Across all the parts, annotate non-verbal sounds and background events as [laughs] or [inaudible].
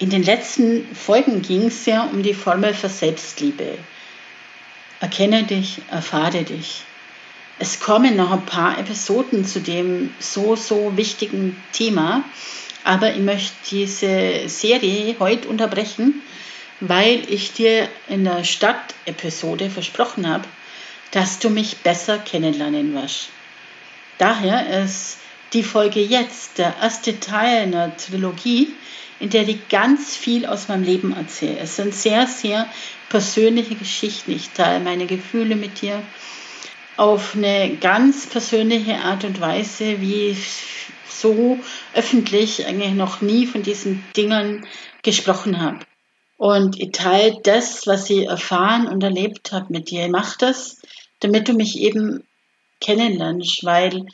In den letzten Folgen ging es ja um die Formel für Selbstliebe. Erkenne dich, erfahre dich. Es kommen noch ein paar Episoden zu dem so, so wichtigen Thema, aber ich möchte diese Serie heute unterbrechen, weil ich dir in der Stadt-Episode versprochen habe, dass du mich besser kennenlernen wirst. Daher ist die Folge jetzt der erste Teil einer Trilogie, in der ich ganz viel aus meinem Leben erzähle. Es sind sehr, sehr persönliche Geschichten. Ich teile meine Gefühle mit dir auf eine ganz persönliche Art und Weise, wie so öffentlich eigentlich noch nie von diesen Dingen gesprochen habe. Und ich teile das, was ich erfahren und erlebt habe mit dir. Ich mache das, damit du mich eben kennenlernst, weil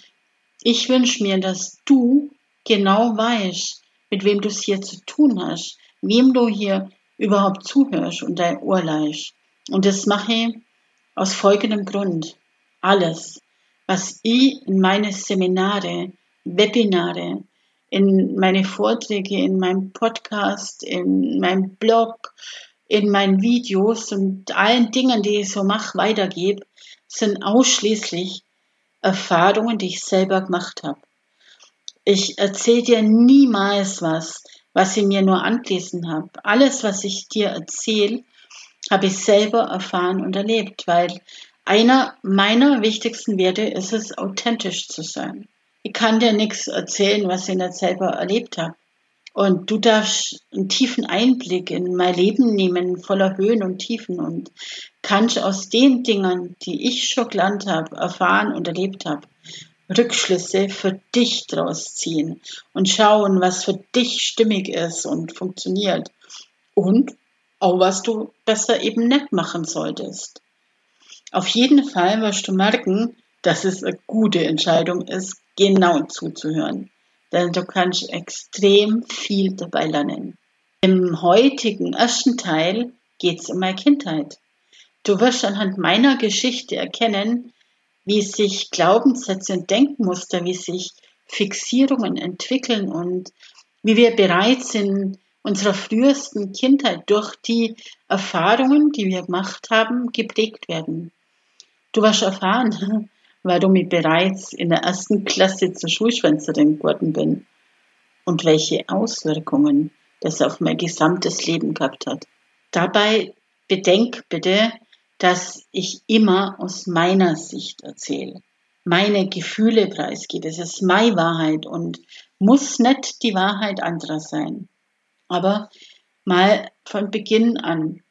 ich wünsche mir, dass du genau weißt, mit wem du es hier zu tun hast, wem du hier überhaupt zuhörst und dein Ohr leist. Und das mache ich aus folgendem Grund. Alles, was ich in meine Seminare, Webinare, in meine Vorträge, in meinem Podcast, in meinem Blog, in meinen Videos und allen Dingen, die ich so mache, weitergebe, sind ausschließlich Erfahrungen, die ich selber gemacht habe. Ich erzähle dir niemals was, was ich mir nur angelesen habe. Alles, was ich dir erzähle, habe ich selber erfahren und erlebt, weil einer meiner wichtigsten Werte ist es, authentisch zu sein. Ich kann dir nichts erzählen, was ich nicht selber erlebt habe. Und du darfst einen tiefen Einblick in mein Leben nehmen, voller Höhen und Tiefen und kannst aus den Dingen, die ich schon gelernt habe, erfahren und erlebt habe, Rückschlüsse für dich draus ziehen und schauen, was für dich stimmig ist und funktioniert und auch was du besser eben nicht machen solltest. Auf jeden Fall wirst du merken, dass es eine gute Entscheidung ist, genau zuzuhören, denn du kannst extrem viel dabei lernen. Im heutigen ersten Teil geht es um meine Kindheit. Du wirst anhand meiner Geschichte erkennen, wie sich Glaubenssätze und Denkmuster, wie sich Fixierungen entwickeln und wie wir bereit sind, unserer frühesten Kindheit durch die Erfahrungen, die wir gemacht haben, geprägt werden. Du wirst erfahren, warum ich bereits in der ersten Klasse zur Schulschwänzerin geworden bin und welche Auswirkungen das auf mein gesamtes Leben gehabt hat. Dabei bedenk bitte, dass ich immer aus meiner Sicht erzähle, meine Gefühle preisgebe. Es ist meine Wahrheit und muss nicht die Wahrheit anderer sein. Aber mal von Beginn an.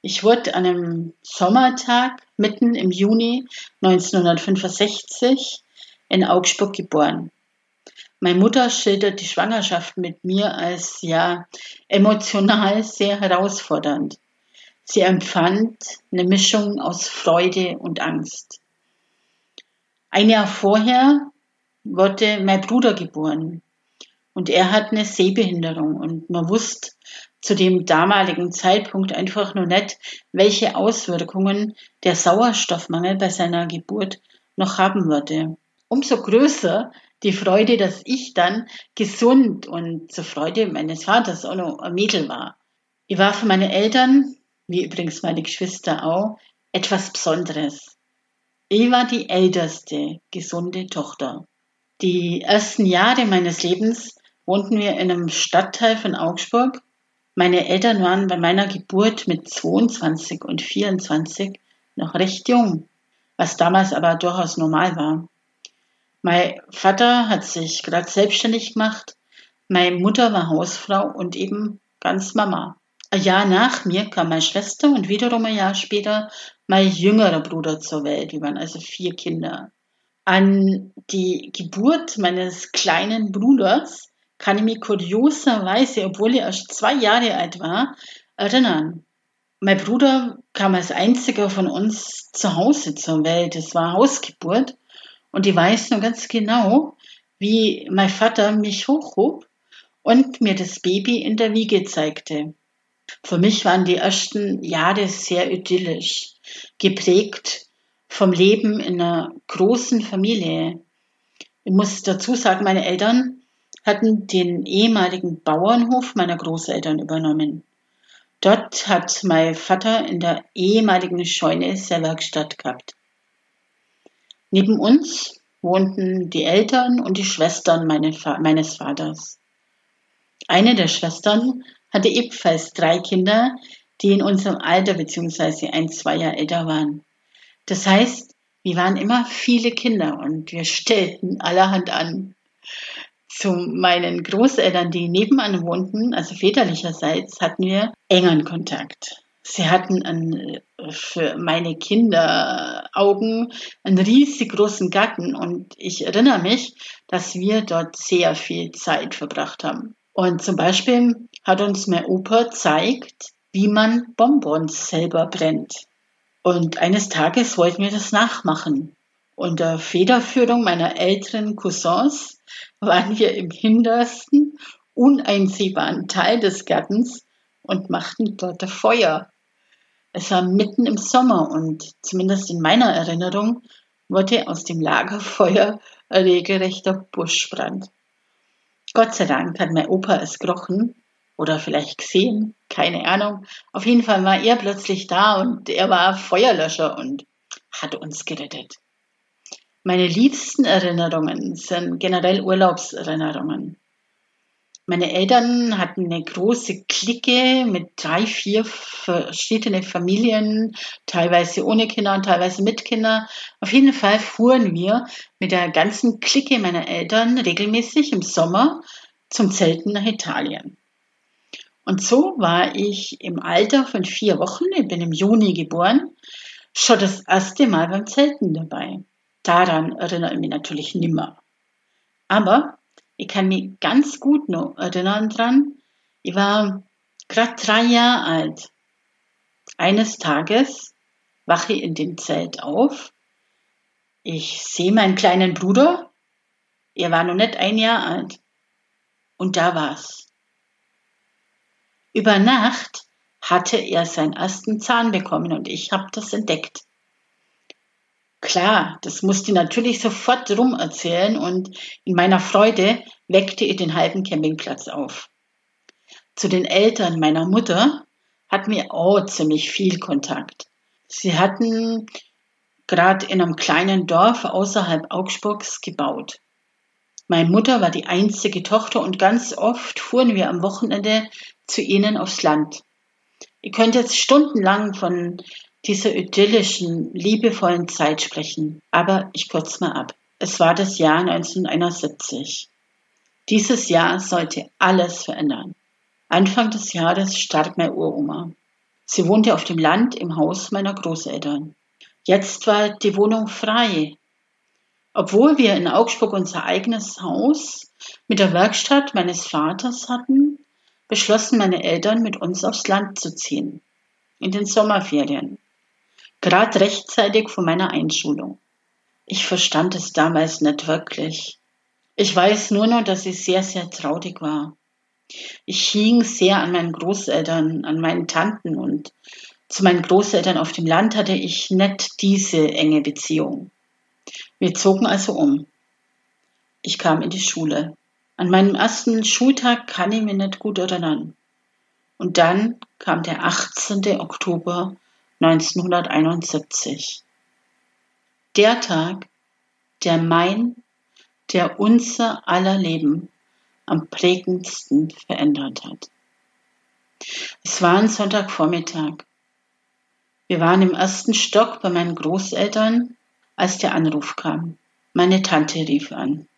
Ich wurde an einem Sommertag mitten im Juni 1965 in Augsburg geboren. Meine Mutter schildert die Schwangerschaft mit mir als ja emotional sehr herausfordernd. Sie empfand eine Mischung aus Freude und Angst. Ein Jahr vorher wurde mein Bruder geboren und er hat eine Sehbehinderung und man wusste zu dem damaligen Zeitpunkt einfach nur nicht, welche Auswirkungen der Sauerstoffmangel bei seiner Geburt noch haben würde. Umso größer die Freude, dass ich dann gesund und zur Freude meines Vaters auch noch ein Mädel war. Ich war für meine Eltern wie übrigens meine Geschwister auch, etwas Besonderes. Ich war die älteste gesunde Tochter. Die ersten Jahre meines Lebens wohnten wir in einem Stadtteil von Augsburg. Meine Eltern waren bei meiner Geburt mit 22 und 24 noch recht jung, was damals aber durchaus normal war. Mein Vater hat sich gerade selbstständig gemacht, meine Mutter war Hausfrau und eben ganz Mama. Ein Jahr nach mir kam meine Schwester und wiederum ein Jahr später mein jüngerer Bruder zur Welt. Wir waren also vier Kinder. An die Geburt meines kleinen Bruders kann ich mich kurioserweise, obwohl er erst zwei Jahre alt war, erinnern. Mein Bruder kam als einziger von uns zu Hause zur Welt. Es war Hausgeburt. Und ich weiß nur ganz genau, wie mein Vater mich hochhob und mir das Baby in der Wiege zeigte. Für mich waren die ersten Jahre sehr idyllisch, geprägt vom Leben in einer großen Familie. Ich muss dazu sagen, meine Eltern hatten den ehemaligen Bauernhof meiner Großeltern übernommen. Dort hat mein Vater in der ehemaligen Scheune seine Werkstatt gehabt. Neben uns wohnten die Eltern und die Schwestern meines Vaters. Eine der Schwestern hatte ebenfalls drei Kinder, die in unserem Alter bzw. ein, zwei Jahre älter waren. Das heißt, wir waren immer viele Kinder und wir stellten allerhand an. Zu meinen Großeltern, die nebenan wohnten, also väterlicherseits, hatten wir engeren Kontakt. Sie hatten einen, für meine Kinderaugen einen riesig großen Garten und ich erinnere mich, dass wir dort sehr viel Zeit verbracht haben. Und zum Beispiel hat uns mein Opa gezeigt, wie man Bonbons selber brennt. Und eines Tages wollten wir das nachmachen. Unter Federführung meiner älteren Cousins waren wir im hintersten, uneinsehbaren Teil des Gartens und machten dort Feuer. Es war mitten im Sommer und zumindest in meiner Erinnerung wurde aus dem Lagerfeuer ein regelrechter Buschbrand. Gott sei Dank hat mein Opa es gerochen oder vielleicht gesehen, keine Ahnung. Auf jeden Fall war er plötzlich da und er war Feuerlöscher und hat uns gerettet. Meine liebsten Erinnerungen sind generell Urlaubserinnerungen. Meine Eltern hatten eine große Clique mit drei, vier verschiedene Familien, teilweise ohne Kinder und teilweise mit Kindern. Auf jeden Fall fuhren wir mit der ganzen Clique meiner Eltern regelmäßig im Sommer zum Zelten nach Italien. Und so war ich im Alter von vier Wochen, ich bin im Juni geboren, schon das erste Mal beim Zelten dabei. Daran erinnere ich mich natürlich nimmer. Aber ich kann mich ganz gut noch erinnern dran. Ich war gerade drei Jahre alt. Eines Tages wache ich in dem Zelt auf. Ich sehe meinen kleinen Bruder. Er war noch nicht ein Jahr alt. Und da war's. Über Nacht hatte er seinen ersten Zahn bekommen und ich habe das entdeckt. Klar, das musste ich natürlich sofort rum erzählen und in meiner Freude weckte ich den halben Campingplatz auf. Zu den Eltern meiner Mutter hatten wir auch ziemlich viel Kontakt. Sie hatten gerade in einem kleinen Dorf außerhalb Augsburgs gebaut. Meine Mutter war die einzige Tochter und ganz oft fuhren wir am Wochenende zu ihnen aufs Land. Ihr könnt jetzt stundenlang von dieser idyllischen, liebevollen Zeit sprechen. Aber ich kürze mal ab. Es war das Jahr 1971. Dieses Jahr sollte alles verändern. Anfang des Jahres starb meine Uroma. Sie wohnte auf dem Land im Haus meiner Großeltern. Jetzt war die Wohnung frei. Obwohl wir in Augsburg unser eigenes Haus mit der Werkstatt meines Vaters hatten, beschlossen meine Eltern, mit uns aufs Land zu ziehen. In den Sommerferien gerade rechtzeitig vor meiner Einschulung. Ich verstand es damals nicht wirklich. Ich weiß nur noch, dass ich sehr, sehr traurig war. Ich hing sehr an meinen Großeltern, an meinen Tanten und zu meinen Großeltern auf dem Land hatte ich nicht diese enge Beziehung. Wir zogen also um. Ich kam in die Schule. An meinem ersten Schultag kann ich mich nicht gut erinnern. Und dann kam der 18. Oktober 1971. Der Tag, der mein, der unser aller Leben am prägendsten verändert hat. Es war ein Sonntagvormittag. Wir waren im ersten Stock bei meinen Großeltern, als der Anruf kam. Meine Tante rief an.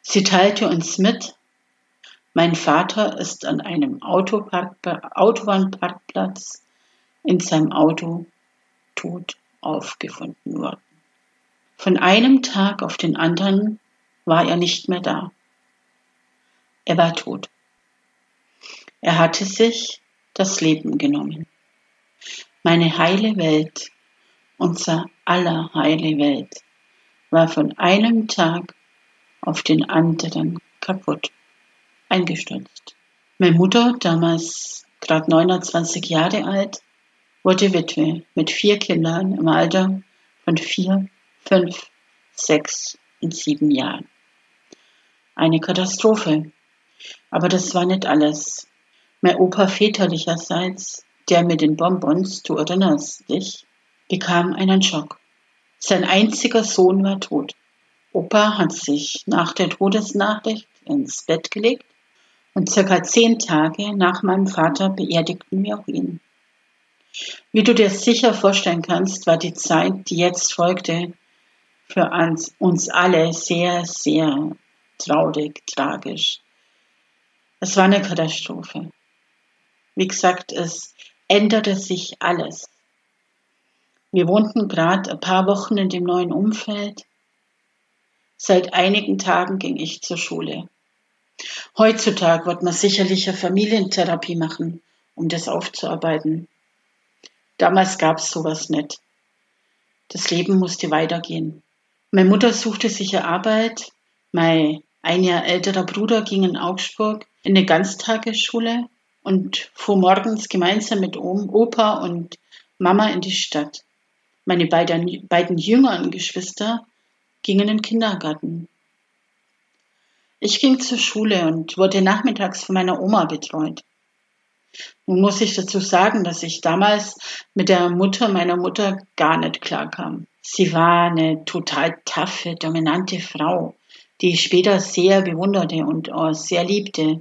Sie teilte uns mit, mein Vater ist an einem Autobahnparkplatz in seinem Auto tot aufgefunden worden. Von einem Tag auf den anderen war er nicht mehr da. Er war tot. Er hatte sich das Leben genommen. Meine heile Welt, unser aller heile Welt, war von einem Tag auf den anderen kaputt, eingestürzt. Meine Mutter, damals gerade 29 Jahre alt, wurde Witwe mit vier Kindern im Alter von vier, fünf, sechs und sieben Jahren. Eine Katastrophe. Aber das war nicht alles. Mein Opa väterlicherseits, der mit den Bonbons, du erinnerst dich, bekam einen Schock. Sein einziger Sohn war tot. Opa hat sich nach der Todesnachricht ins Bett gelegt und circa zehn Tage nach meinem Vater beerdigten wir auch ihn. Wie du dir sicher vorstellen kannst, war die Zeit, die jetzt folgte, für uns alle sehr, sehr traurig, tragisch. Es war eine Katastrophe. Wie gesagt, es änderte sich alles. Wir wohnten gerade ein paar Wochen in dem neuen Umfeld. Seit einigen Tagen ging ich zur Schule. Heutzutage wird man sicherlich eine Familientherapie machen, um das aufzuarbeiten. Damals gab es sowas nicht. Das Leben musste weitergehen. Meine Mutter suchte sich eine Arbeit. Mein ein Jahr älterer Bruder ging in Augsburg in eine Ganztagesschule und fuhr morgens gemeinsam mit Opa und Mama in die Stadt. Meine beiden, beiden jüngeren Geschwister gingen in den Kindergarten. Ich ging zur Schule und wurde nachmittags von meiner Oma betreut. Nun muss ich dazu sagen, dass ich damals mit der Mutter meiner Mutter gar nicht klarkam. Sie war eine total taffe, dominante Frau, die ich später sehr bewunderte und auch sehr liebte.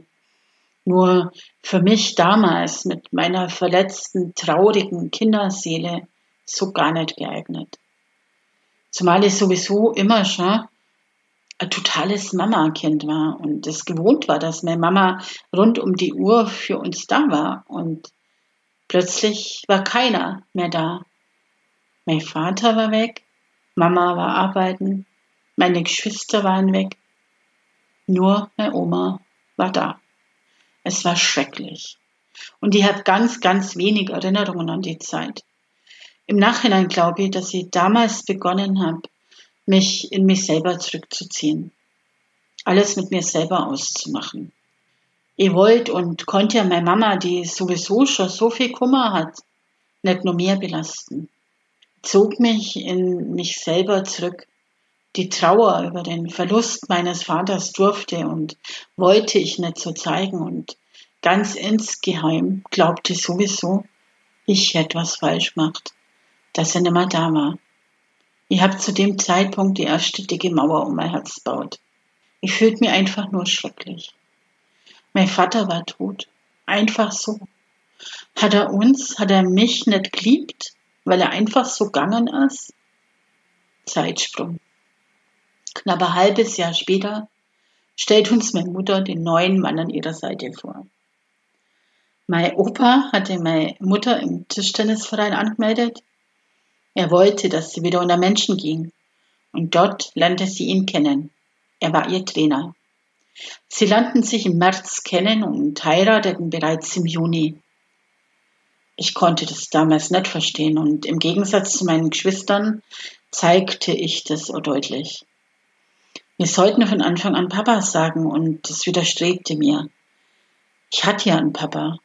Nur für mich damals mit meiner verletzten, traurigen Kinderseele so gar nicht geeignet. Zumal ich sowieso immer schon ein totales Mama-Kind war und es gewohnt war, dass meine Mama rund um die Uhr für uns da war und plötzlich war keiner mehr da. Mein Vater war weg, Mama war arbeiten, meine Geschwister waren weg, nur meine Oma war da. Es war schrecklich. Und ich habe ganz, ganz wenig Erinnerungen an die Zeit. Im Nachhinein glaube ich, dass ich damals begonnen habe, mich in mich selber zurückzuziehen. Alles mit mir selber auszumachen. Ich wollte und konnte ja meine Mama, die sowieso schon so viel Kummer hat, nicht nur mehr belasten. Zog mich in mich selber zurück. Die Trauer über den Verlust meines Vaters durfte und wollte ich nicht so zeigen und ganz insgeheim glaubte sowieso, ich hätte was falsch gemacht dass er nicht mehr da war. Ich habe zu dem Zeitpunkt die erste dicke Mauer um mein Herz gebaut. Ich fühlte mich einfach nur schrecklich. Mein Vater war tot. Einfach so. Hat er uns, hat er mich nicht geliebt, weil er einfach so gegangen ist? Zeitsprung. Knapp ein halbes Jahr später stellt uns meine Mutter den neuen Mann an ihrer Seite vor. Mein Opa hatte meine Mutter im Tischtennisverein angemeldet er wollte, dass sie wieder unter Menschen ging. Und dort lernte sie ihn kennen. Er war ihr Trainer. Sie lernten sich im März kennen und heirateten bereits im Juni. Ich konnte das damals nicht verstehen und im Gegensatz zu meinen Geschwistern zeigte ich das deutlich. Wir sollten von Anfang an Papa sagen und das widerstrebte mir. Ich hatte ja einen Papa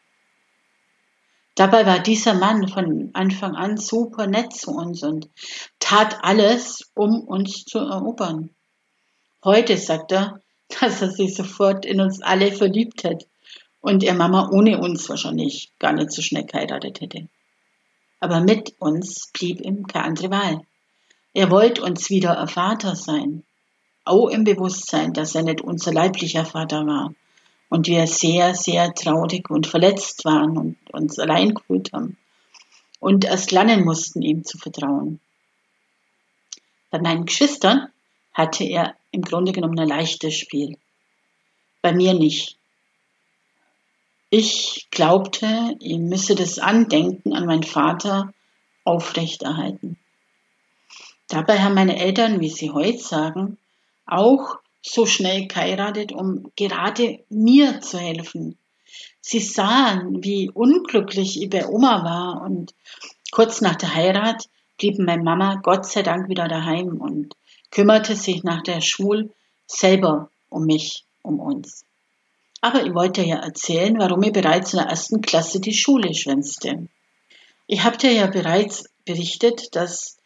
Dabei war dieser Mann von Anfang an super nett zu uns und tat alles, um uns zu erobern. Heute sagt er, [laughs] dass er sich sofort in uns alle verliebt hat und er Mama ohne uns wahrscheinlich gar nicht so schnell geheiratet hätte. Aber mit uns blieb ihm keine andere Wahl. Er wollte uns wieder ein Vater sein, auch im Bewusstsein, dass er nicht unser leiblicher Vater war, und wir sehr, sehr traurig und verletzt waren und uns allein gefühlt haben und erst lernen mussten, ihm zu vertrauen. Bei meinen Geschwistern hatte er im Grunde genommen ein leichtes Spiel. Bei mir nicht. Ich glaubte, ich müsse das Andenken an meinen Vater aufrechterhalten. Dabei haben meine Eltern, wie sie heute sagen, auch so schnell geheiratet, um gerade mir zu helfen. Sie sahen, wie unglücklich ich bei Oma war und Kurz nach der Heirat blieb meine Mama Gott sei Dank wieder daheim und kümmerte sich nach der Schule selber um mich, um uns. Aber ich wollte ja erzählen, warum ich bereits in der ersten Klasse die Schule schwänzte. Ich habe dir ja bereits berichtet, dass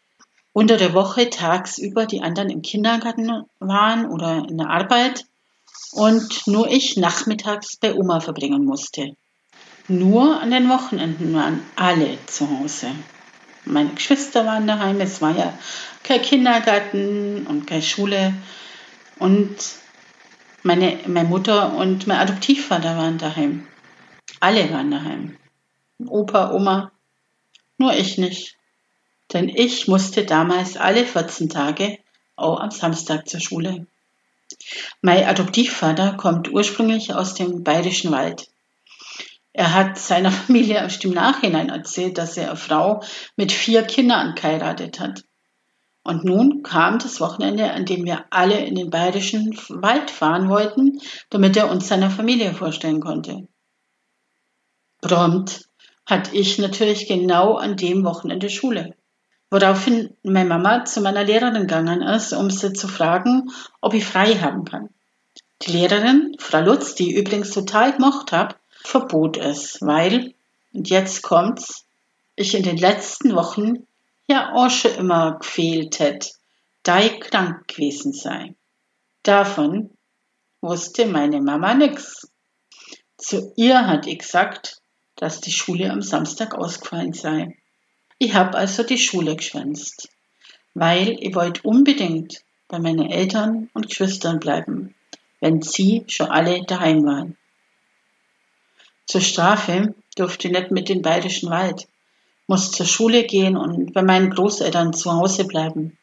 unter der Woche tagsüber die anderen im Kindergarten waren oder in der Arbeit und nur ich nachmittags bei Oma verbringen musste. Nur an den Wochenenden waren alle zu Hause. Meine Geschwister waren daheim, es war ja kein Kindergarten und keine Schule. Und meine, meine Mutter und mein Adoptivvater waren daheim. Alle waren daheim. Opa, Oma, nur ich nicht. Denn ich musste damals alle 14 Tage auch am Samstag zur Schule. Mein Adoptivvater kommt ursprünglich aus dem Bayerischen Wald. Er hat seiner [laughs] Familie erst im Nachhinein erzählt, dass er eine Frau mit vier Kindern geheiratet hat. Und nun kam das Wochenende, an dem wir alle in den bayerischen Wald fahren wollten, damit er uns seiner Familie vorstellen konnte. Prompt hatte ich natürlich genau an dem Wochenende Schule. Woraufhin meine Mama zu meiner Lehrerin gegangen ist, um sie zu fragen, ob ich frei haben kann. Die Lehrerin, Frau Lutz, die ich übrigens total gemocht habe, verbot es, weil, und jetzt kommt's, ich in den letzten Wochen ja auch schon immer gefehlt hätte, da ich krank gewesen sei. Davon wusste meine Mama nix. Zu ihr hat ich gesagt, dass die Schule am Samstag ausgefallen sei. Ich habe also die Schule geschwänzt, weil ich wollte unbedingt bei meinen Eltern und Geschwistern bleiben, wenn sie schon alle daheim waren. Zur Strafe durfte ich nicht mit den Bayerischen Wald, musste zur Schule gehen und bei meinen Großeltern zu Hause bleiben.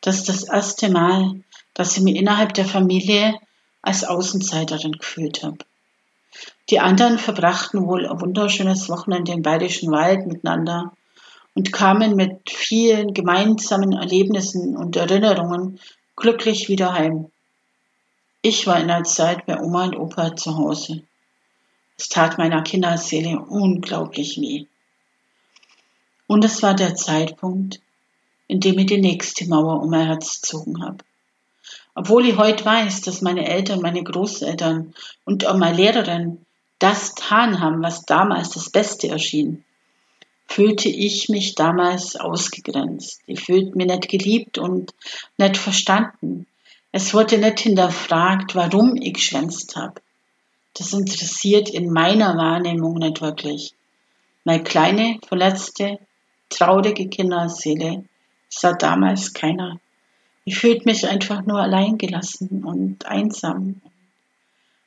Das ist das erste Mal, dass ich mich innerhalb der Familie als Außenseiterin gefühlt habe. Die anderen verbrachten wohl ein wunderschönes Wochenende im Bayerischen Wald miteinander und kamen mit vielen gemeinsamen Erlebnissen und Erinnerungen glücklich wieder heim. Ich war in der Zeit bei Oma und Opa zu Hause. Es tat meiner Kinderseele unglaublich weh. Und es war der Zeitpunkt, in dem ich die nächste Mauer um mein Herz gezogen habe. Obwohl ich heute weiß, dass meine Eltern, meine Großeltern und auch meine Lehrerin das getan haben, was damals das Beste erschien, fühlte ich mich damals ausgegrenzt. Ich fühlte mich nicht geliebt und nicht verstanden. Es wurde nicht hinterfragt, warum ich geschwänzt habe. Das interessiert in meiner Wahrnehmung nicht wirklich. Meine kleine, verletzte, traurige Kinderseele sah damals keiner. Ich fühlte mich einfach nur alleingelassen und einsam.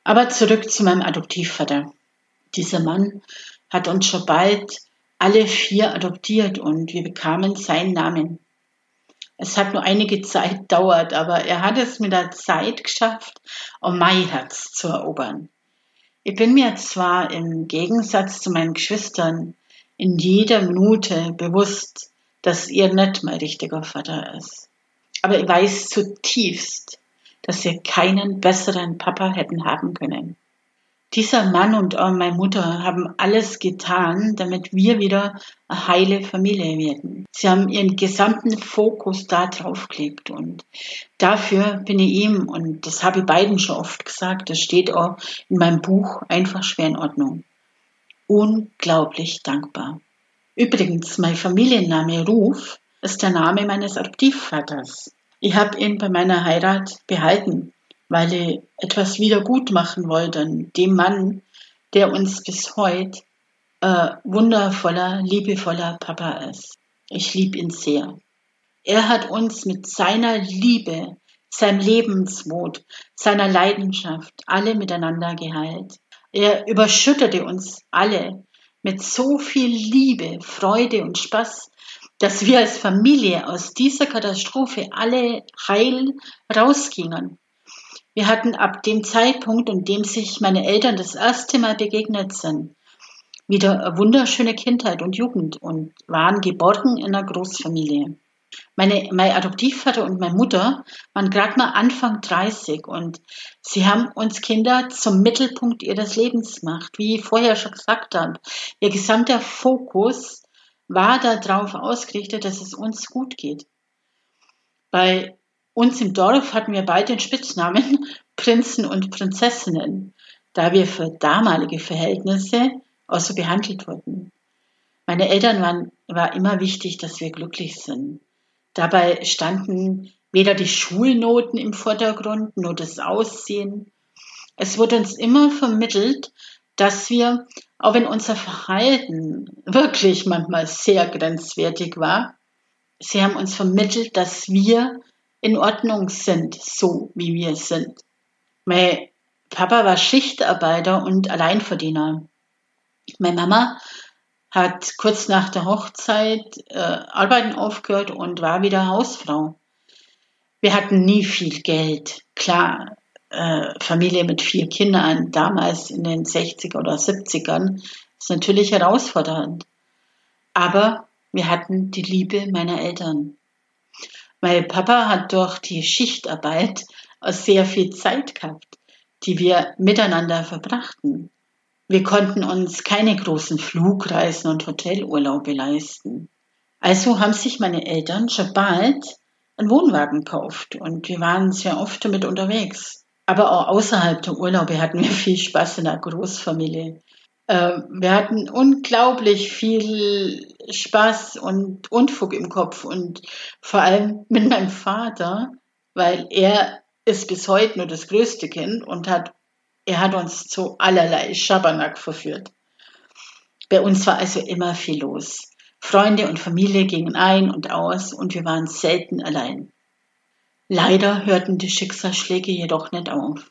Aber zurück zu meinem Adoptivvater. Dieser Mann hat uns schon bald alle vier adoptiert und wir bekamen seinen Namen. Es hat nur einige Zeit dauert, aber er hat es mit der Zeit geschafft, um mein Herz zu erobern. Ich bin mir zwar im Gegensatz zu meinen Geschwistern in jeder Minute bewusst, dass ihr nicht mein richtiger Vater ist. Aber ich weiß zutiefst, dass wir keinen besseren Papa hätten haben können. Dieser Mann und auch meine Mutter haben alles getan, damit wir wieder eine heile Familie werden. Sie haben ihren gesamten Fokus da drauf gelegt und dafür bin ich ihm, und das habe ich beiden schon oft gesagt, das steht auch in meinem Buch einfach schwer in Ordnung, unglaublich dankbar. Übrigens, mein Familienname Ruf ist der Name meines Adoptivvaters. Ich habe ihn bei meiner Heirat behalten weil ich etwas wieder gut machen wollte an dem Mann, der uns bis heute äh, wundervoller, liebevoller Papa ist. Ich liebe ihn sehr. Er hat uns mit seiner Liebe, seinem Lebensmut, seiner Leidenschaft alle miteinander geheilt. Er überschüttete uns alle mit so viel Liebe, Freude und Spaß, dass wir als Familie aus dieser Katastrophe alle heil rausgingen. Wir hatten ab dem Zeitpunkt, in dem sich meine Eltern das erste Mal begegnet sind, wieder eine wunderschöne Kindheit und Jugend und waren geborgen in einer Großfamilie. Meine, mein Adoptivvater und meine Mutter waren gerade mal Anfang 30 und sie haben uns Kinder zum Mittelpunkt ihres Lebens gemacht. Wie ich vorher schon gesagt habe, ihr gesamter Fokus war darauf ausgerichtet, dass es uns gut geht. Bei uns im Dorf hatten wir beide den Spitznamen [laughs] Prinzen und Prinzessinnen, da wir für damalige Verhältnisse auch so behandelt wurden. Meine Eltern waren, war immer wichtig, dass wir glücklich sind. Dabei standen weder die Schulnoten im Vordergrund, nur das Aussehen. Es wurde uns immer vermittelt, dass wir, auch wenn unser Verhalten wirklich manchmal sehr grenzwertig war, sie haben uns vermittelt, dass wir in Ordnung sind, so wie wir sind. Mein Papa war Schichtarbeiter und Alleinverdiener. Meine Mama hat kurz nach der Hochzeit äh, Arbeiten aufgehört und war wieder Hausfrau. Wir hatten nie viel Geld. Klar, äh, Familie mit vier Kindern, damals in den 60er oder 70ern, ist natürlich herausfordernd. Aber wir hatten die Liebe meiner Eltern. Mein Papa hat durch die Schichtarbeit sehr viel Zeit gehabt, die wir miteinander verbrachten. Wir konnten uns keine großen Flugreisen und Hotelurlaube leisten. Also haben sich meine Eltern schon bald einen Wohnwagen gekauft und wir waren sehr oft damit unterwegs. Aber auch außerhalb der Urlaube hatten [laughs] wir viel Spaß in der Großfamilie. Ähm, wir hatten unglaublich viel Spaß und Unfug im Kopf und vor allem mit meinem Vater, weil er ist bis heute nur das größte Kind und hat, er hat uns zu allerlei Schabernack verführt. Bei uns war also immer viel los. Freunde und Familie gingen ein und aus und wir waren selten allein. Leider hörten die Schicksalsschläge jedoch nicht auf.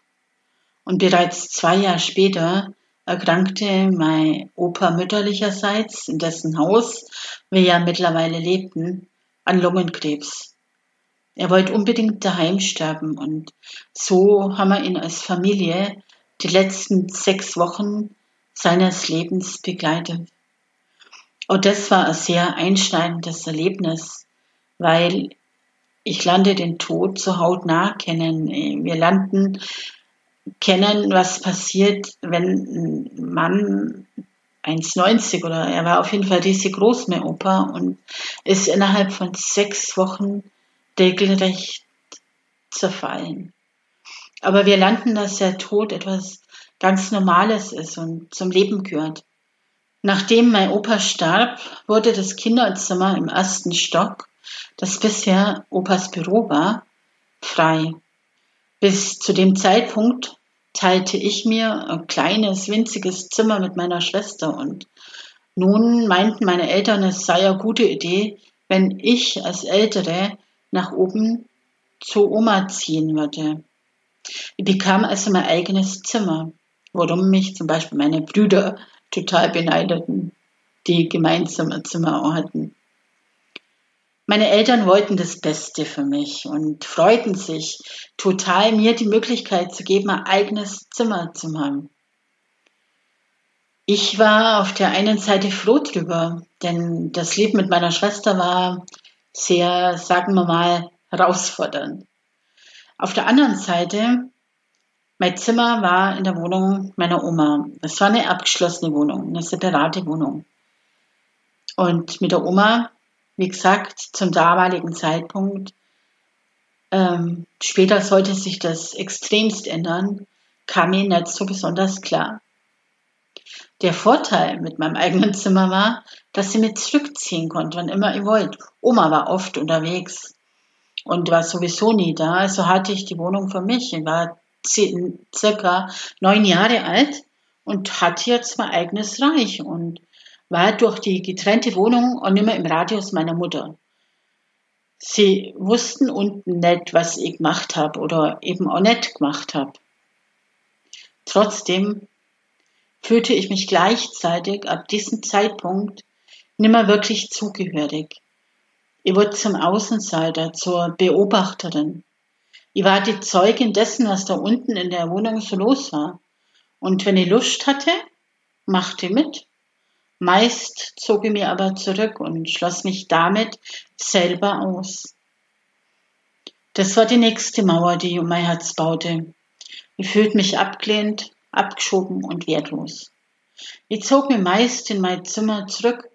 Und bereits zwei Jahre später erkrankte mein Opa mütterlicherseits, in dessen Haus wir ja mittlerweile lebten, an Lungenkrebs. Er wollte unbedingt daheim sterben und so haben wir ihn als Familie die letzten sechs Wochen seines Lebens begleitet. Und das war ein sehr einschneidendes Erlebnis, weil ich lernte den Tod zu hautnah kennen. Wir lernten kennen, was passiert, wenn ein Mann 1,90 oder er war auf jeden Fall riesig groß, mein Opa, und ist innerhalb von sechs Wochen regelrecht zerfallen. Aber wir lernten, dass der Tod etwas ganz Normales ist und zum Leben gehört. Nachdem mein Opa starb, wurde das Kinderzimmer im ersten Stock das bisher Opas Büro war, frei. Bis zu dem Zeitpunkt teilte ich mir ein kleines, winziges Zimmer mit meiner Schwester und nun meinten meine Eltern, es sei eine gute Idee, wenn ich als Ältere nach oben zu Oma ziehen würde. Ich bekam also mein eigenes Zimmer, worum mich zum Beispiel meine Brüder total beneideten, die gemeinsame Zimmer hatten. Meine Eltern wollten das Beste für mich und freuten sich total, mir die Möglichkeit zu geben, ein eigenes Zimmer zu haben. Ich war auf der einen Seite froh drüber, denn das Leben mit meiner Schwester war sehr, sagen wir mal, herausfordernd. Auf der anderen Seite, mein Zimmer war in der Wohnung meiner Oma. Es war eine abgeschlossene Wohnung, eine separate Wohnung. Und mit der Oma wie gesagt, zum damaligen Zeitpunkt. Ähm, später sollte sich das extremst ändern, kam mir nicht so besonders klar. Der Vorteil mit meinem [laughs] eigenen Zimmer war, dass sie mich zurückziehen konnte, wann immer ihr wollt. Oma war oft unterwegs und war sowieso nie da, also hatte ich die Wohnung für mich. Ich war circa neun Jahre alt und hatte jetzt mein eigenes Reich und war durch die getrennte Wohnung und nicht mehr im Radius meiner Mutter. Sie wussten unten nicht, was ich gemacht habe oder eben auch nicht gemacht habe. Trotzdem fühlte ich mich gleichzeitig ab diesem Zeitpunkt nimmer wirklich zugehörig. Ich wurde zum Außenseiter, zur Beobachterin. Ich war die Zeugin dessen, was da unten in der Wohnung so los war. Und wenn ich Lust hatte, machte mit. Meist zog ich mir aber zurück und schloss mich damit selber aus. Das war die nächste Mauer, die um mein Herz baute. Ich fühlte mich abgelehnt, abgeschoben und wertlos. Ich zog mir meist in mein Zimmer zurück,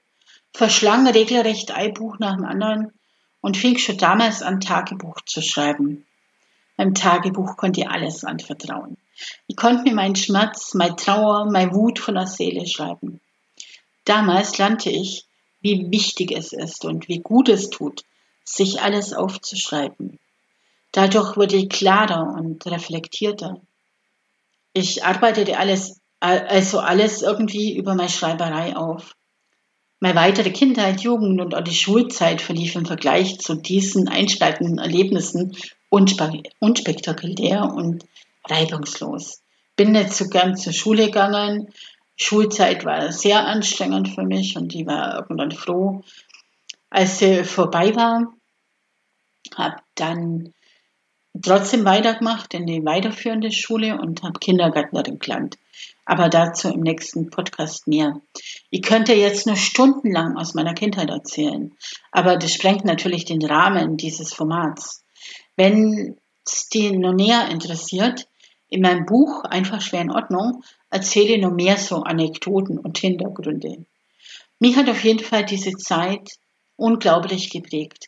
verschlang regelrecht ein Buch nach dem anderen und fing schon damals an, Tagebuch zu schreiben. Beim Tagebuch konnte ich alles anvertrauen. Ich konnte mir meinen Schmerz, meine Trauer, meine Wut von der Seele schreiben. Damals lernte ich, wie wichtig es ist und wie gut es tut, sich alles aufzuschreiben. Dadurch wurde ich klarer und reflektierter. Ich arbeitete alles, also alles irgendwie über meine Schreiberei auf. Meine weitere Kindheit, Jugend und auch die Schulzeit verlief im Vergleich zu diesen einschneidenden Erlebnissen unspektakulär und reibungslos. Bin nicht so gern zur Schule gegangen. Schulzeit war sehr anstrengend für mich und ich war irgendwann froh, als sie vorbei war. Hab dann trotzdem weitergemacht in die weiterführende Schule und habe Kindergärtnerin gelernt. Aber dazu im nächsten Podcast mehr. Ich könnte jetzt nur stundenlang aus meiner Kindheit erzählen, aber das sprengt natürlich den Rahmen dieses Formats. Wenn es dich noch näher interessiert, in meinem Buch Einfach schwer in Ordnung erzähle noch mehr so Anekdoten und Hintergründe. Mich hat auf jeden Fall diese Zeit unglaublich geprägt.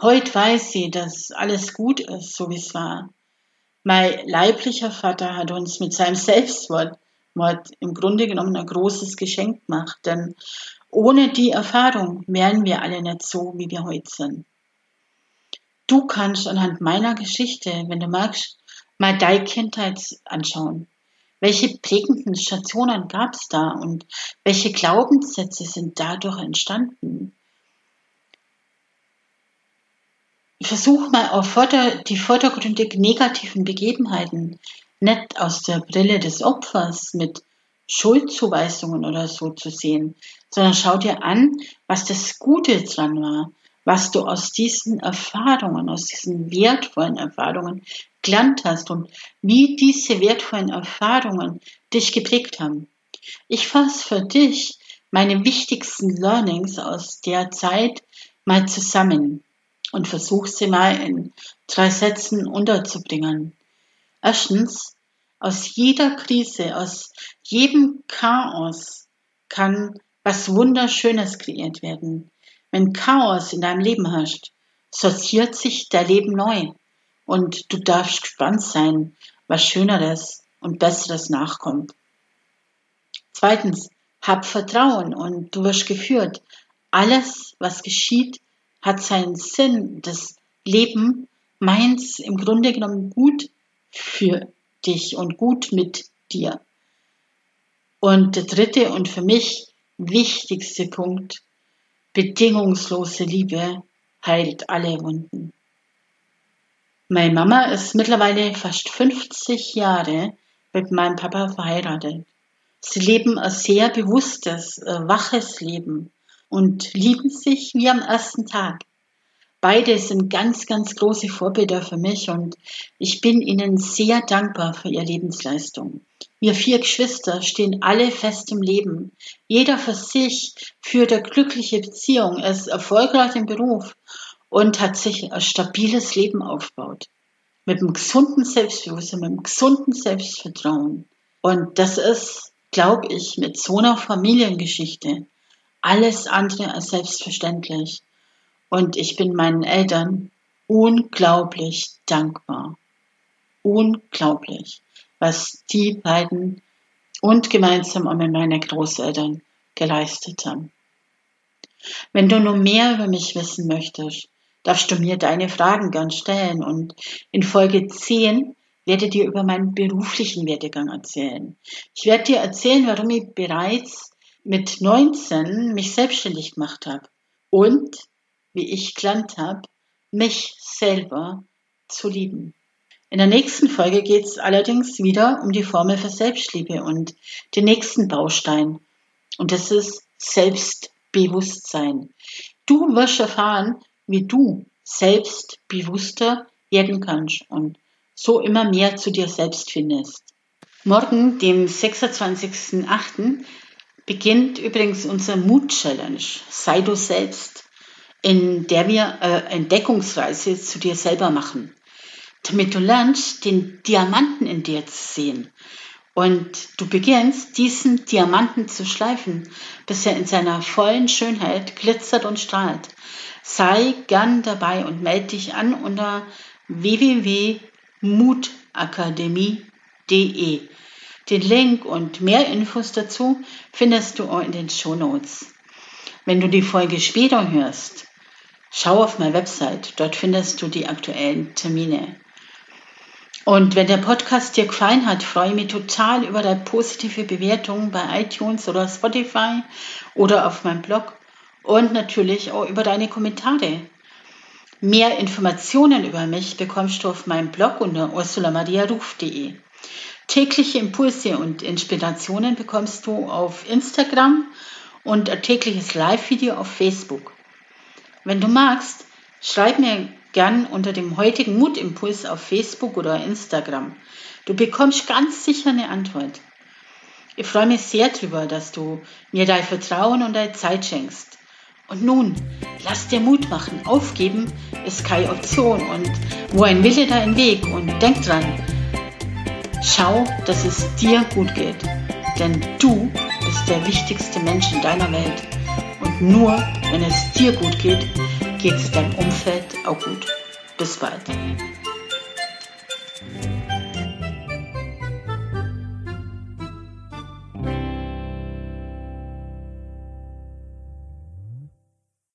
Heute weiß sie, dass alles gut ist, so wie es war. Mein leiblicher Vater hat uns mit seinem Selbstwort im Grunde genommen ein großes Geschenk gemacht, denn ohne die Erfahrung wären wir alle nicht so, wie wir heute sind. Du kannst anhand meiner Geschichte, wenn du magst, mal deine Kindheit anschauen. Welche prägenden Stationen gab es da und welche Glaubenssätze sind dadurch entstanden? versuch mal auf Vorder die vordergründig negativen Begebenheiten nicht aus der Brille des Opfers mit Schuldzuweisungen oder so zu sehen, sondern schau dir an, was das Gute dran war, was du aus diesen Erfahrungen, aus diesen wertvollen Erfahrungen gelernt hast und wie diese wertvollen Erfahrungen dich geprägt haben. Ich fasse für dich meine wichtigsten Learnings aus der Zeit mal zusammen und versuch sie mal in drei Sätzen unterzubringen. Erstens, aus jeder Krise, aus jedem Chaos kann was Wunderschönes kreiert werden. Wenn Chaos in deinem Leben herrscht, sortiert sich dein Leben neu und du darfst gespannt sein, was Schöneres und Besseres nachkommt. Zweitens, hab Vertrauen und du wirst geführt. Alles, was geschieht, hat seinen Sinn. Das Leben meint im Grunde genommen gut für dich und gut mit dir. Und der dritte und für mich wichtigste Punkt, bedingungslose Liebe heilt alle Wunden. Meine Mama ist mittlerweile fast 50 Jahre mit meinem Papa verheiratet. Sie leben ein sehr bewusstes, waches Leben und lieben sich wie am ersten Tag. Beide sind ganz, ganz große Vorbilder für mich und ich bin ihnen sehr dankbar für ihre Lebensleistung. Wir vier Geschwister stehen alle fest im Leben. Jeder für sich führt eine glückliche Beziehung, ist erfolgreich im Beruf und hat sich ein stabiles Leben aufgebaut. Mit einem gesunden Selbstbewusstsein, mit einem gesunden Selbstvertrauen. Und das ist, glaube ich, mit so einer Familiengeschichte alles andere als selbstverständlich. Und ich bin meinen Eltern unglaublich dankbar. Unglaublich, was die beiden und gemeinsam auch mit meinen Großeltern geleistet haben. Wenn du noch mehr über mich wissen möchtest, darfst du mir deine Fragen gern stellen und in Folge 10 werde dir über meinen beruflichen Werdegang erzählen. Ich werde dir erzählen, warum ich bereits mit 19 mich selbstständig gemacht habe und, wie ich gelernt habe, mich selber zu lieben. In der nächsten Folge geht es allerdings wieder um die Formel für Selbstliebe und den nächsten Baustein. Und das ist Selbstbewusstsein. Du wirst erfahren, wie du selbstbewusster werden kannst und so immer mehr zu dir selbst findest. Morgen, dem 26.08., beginnt übrigens unser Mut-Challenge. Sei du selbst, in der wir äh, Entdeckungsreise zu dir selber machen. Damit du lernst, den Diamanten in dir zu sehen Und du beginnst, diesen Diamanten zu schleifen, bis er in seiner vollen Schönheit glitzert und strahlt. Sei gern dabei und melde dich an unter www.mutakademie.de. Den Link und mehr Infos dazu findest du in den Show Notes. Wenn du die Folge später hörst, schau auf meine Website. Dort findest du die aktuellen Termine. Und wenn der Podcast dir gefallen hat, freue ich mich total über deine positive Bewertung bei iTunes oder Spotify oder auf meinem Blog und natürlich auch über deine Kommentare. Mehr Informationen über mich bekommst du auf meinem Blog unter ursulamariaruf.de. Tägliche Impulse und Inspirationen bekommst du auf Instagram und ein tägliches Live-Video auf Facebook. Wenn du magst, schreib mir gern unter dem heutigen Mutimpuls auf Facebook oder Instagram. Du bekommst ganz sicher eine Antwort. Ich freue mich sehr darüber, dass du mir dein Vertrauen und deine Zeit schenkst. Und nun, lass dir Mut machen. Aufgeben ist keine Option. Und wo ein Wille, da ein Weg. Und denk dran, schau, dass es dir gut geht. Denn du bist der wichtigste Mensch in deiner Welt. Und nur, wenn es dir gut geht, geht es deinem Umfeld auch gut. Bis bald.